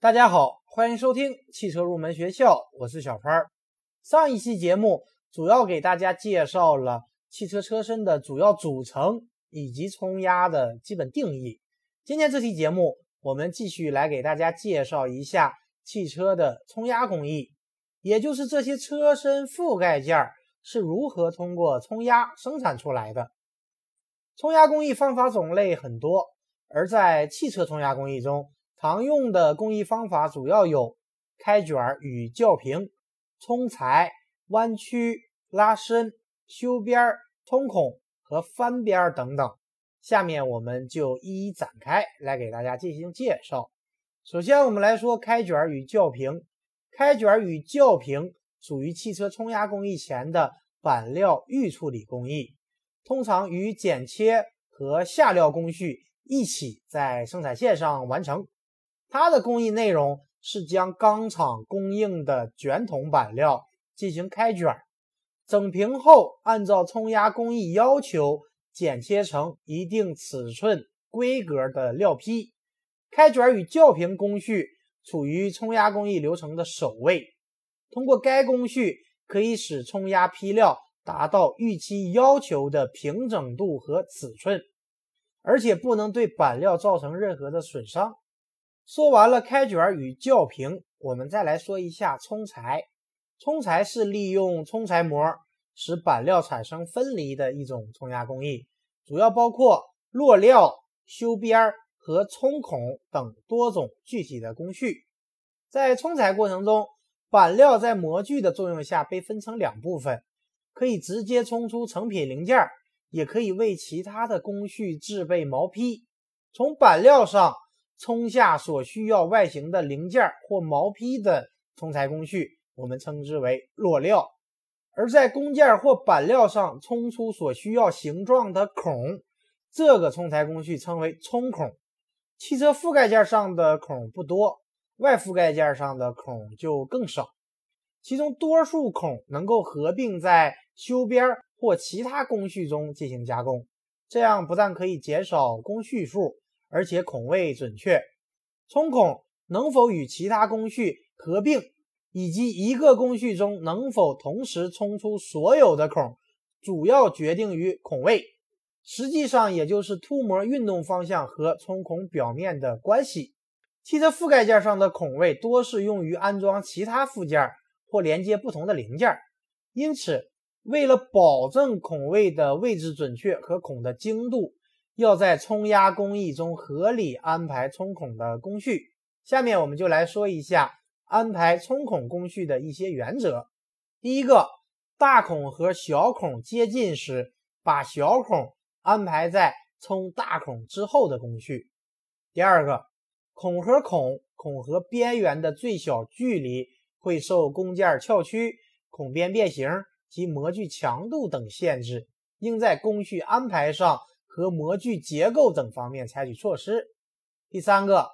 大家好，欢迎收听汽车入门学校，我是小川。上一期节目主要给大家介绍了汽车车身的主要组成以及冲压的基本定义。今天这期节目，我们继续来给大家介绍一下汽车的冲压工艺，也就是这些车身覆盖件是如何通过冲压生产出来的。冲压工艺方法种类很多，而在汽车冲压工艺中，常用的工艺方法主要有开卷与校平、冲裁、弯曲、拉伸、修边、冲孔和翻边等等。下面我们就一一展开来给大家进行介绍。首先，我们来说开卷与校平。开卷与校平属于汽车冲压工艺前的板料预处理工艺，通常与剪切和下料工序一起在生产线上完成。它的工艺内容是将钢厂供应的卷筒板料进行开卷，整平后按照冲压工艺要求剪切成一定尺寸规格的料坯。开卷与校平工序处于冲压工艺流程的首位，通过该工序可以使冲压坯料达到预期要求的平整度和尺寸，而且不能对板料造成任何的损伤。说完了开卷与校平，我们再来说一下冲裁。冲裁是利用冲裁膜使板料产生分离的一种冲压工艺，主要包括落料、修边和冲孔等多种具体的工序。在冲裁过程中，板料在模具的作用下被分成两部分，可以直接冲出成品零件，也可以为其他的工序制备毛坯。从板料上。冲下所需要外形的零件或毛坯的冲裁工序，我们称之为落料；而在工件或板料上冲出所需要形状的孔，这个冲裁工序称为冲孔。汽车覆盖件上的孔不多，外覆盖件上的孔就更少，其中多数孔能够合并在修边或其他工序中进行加工，这样不但可以减少工序数。而且孔位准确，冲孔能否与其他工序合并，以及一个工序中能否同时冲出所有的孔，主要决定于孔位，实际上也就是凸模运动方向和冲孔表面的关系。汽车覆盖件上的孔位多是用于安装其他附件或连接不同的零件，因此为了保证孔位的位置准确和孔的精度。要在冲压工艺中合理安排冲孔的工序。下面我们就来说一下安排冲孔工序的一些原则。第一个，大孔和小孔接近时，把小孔安排在冲大孔之后的工序。第二个，孔和孔、孔和边缘的最小距离会受工件翘曲、孔边变形及模具强度等限制，应在工序安排上。和模具结构等方面采取措施。第三个，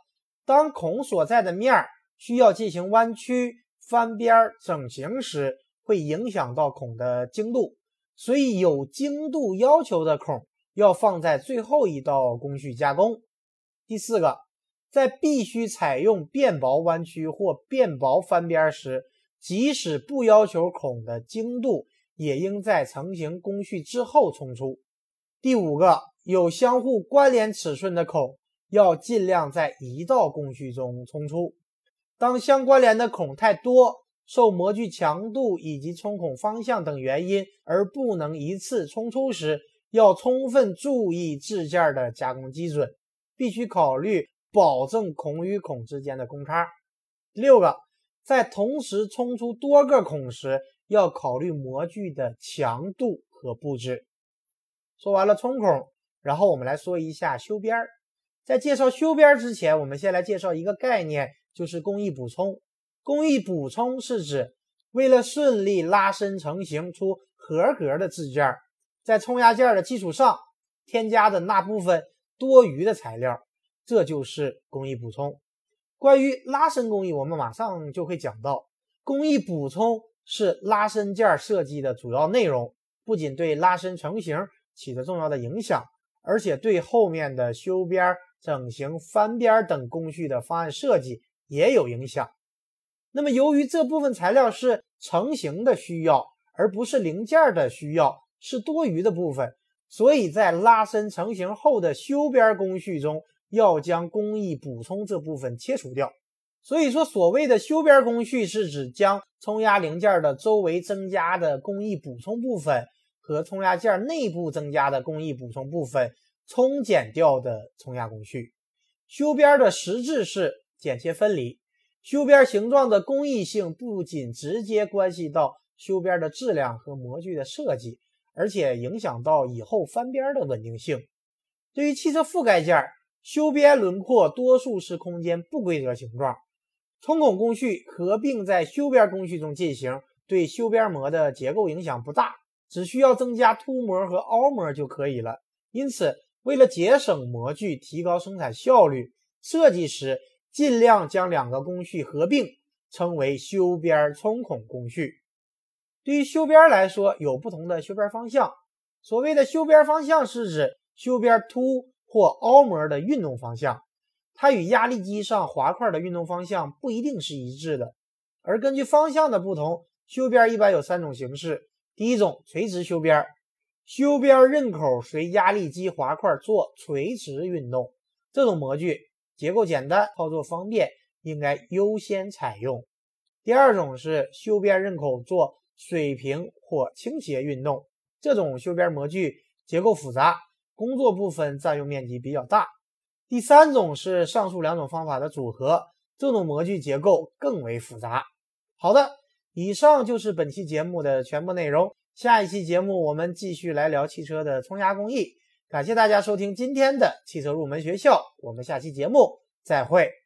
当孔所在的面儿需要进行弯曲、翻边、整形时，会影响到孔的精度，所以有精度要求的孔要放在最后一道工序加工。第四个，在必须采用变薄弯曲或变薄翻边时，即使不要求孔的精度，也应在成型工序之后冲出。第五个。有相互关联尺寸的孔要尽量在一道工序中冲出。当相关联的孔太多，受模具强度以及冲孔方向等原因而不能一次冲出时，要充分注意制件的加工基准，必须考虑保证孔与孔之间的公差。六个，在同时冲出多个孔时，要考虑模具的强度和布置。说完了冲孔。然后我们来说一下修边儿。在介绍修边儿之前，我们先来介绍一个概念，就是工艺补充。工艺补充是指为了顺利拉伸成型出合格的制件，在冲压件的基础上添加的那部分多余的材料，这就是工艺补充。关于拉伸工艺，我们马上就会讲到。工艺补充是拉伸件设计的主要内容，不仅对拉伸成型起着重要的影响。而且对后面的修边、整形、翻边等工序的方案设计也有影响。那么，由于这部分材料是成型的需要，而不是零件的需要，是多余的部分，所以在拉伸成型后的修边工序中，要将工艺补充这部分切除掉。所以说，所谓的修边工序是指将冲压零件的周围增加的工艺补充部分和冲压件内部增加的工艺补充部分冲减掉的冲压工序。修边的实质是剪切分离。修边形状的工艺性不仅直接关系到修边的质量和模具的设计，而且影响到以后翻边的稳定性。对于汽车覆盖件，修边轮廓多数是空间不规则形状，冲孔工序合并在修边工序中进行，对修边膜的结构影响不大，只需要增加凸膜和凹膜就可以了。因此，为了节省模具、提高生产效率，设计时。尽量将两个工序合并，称为修边冲孔工序。对于修边来说，有不同的修边方向。所谓的修边方向，是指修边凸或凹膜的运动方向，它与压力机上滑块的运动方向不一定是一致的。而根据方向的不同，修边一般有三种形式。第一种，垂直修边，修边刃口随压力机滑块做垂直运动，这种模具。结构简单，操作方便，应该优先采用。第二种是修边刃口做水平或倾斜运动，这种修边模具结构复杂，工作部分占用面积比较大。第三种是上述两种方法的组合，这种模具结构更为复杂。好的，以上就是本期节目的全部内容。下一期节目我们继续来聊汽车的冲压工艺。感谢大家收听今天的汽车入门学校，我们下期节目再会。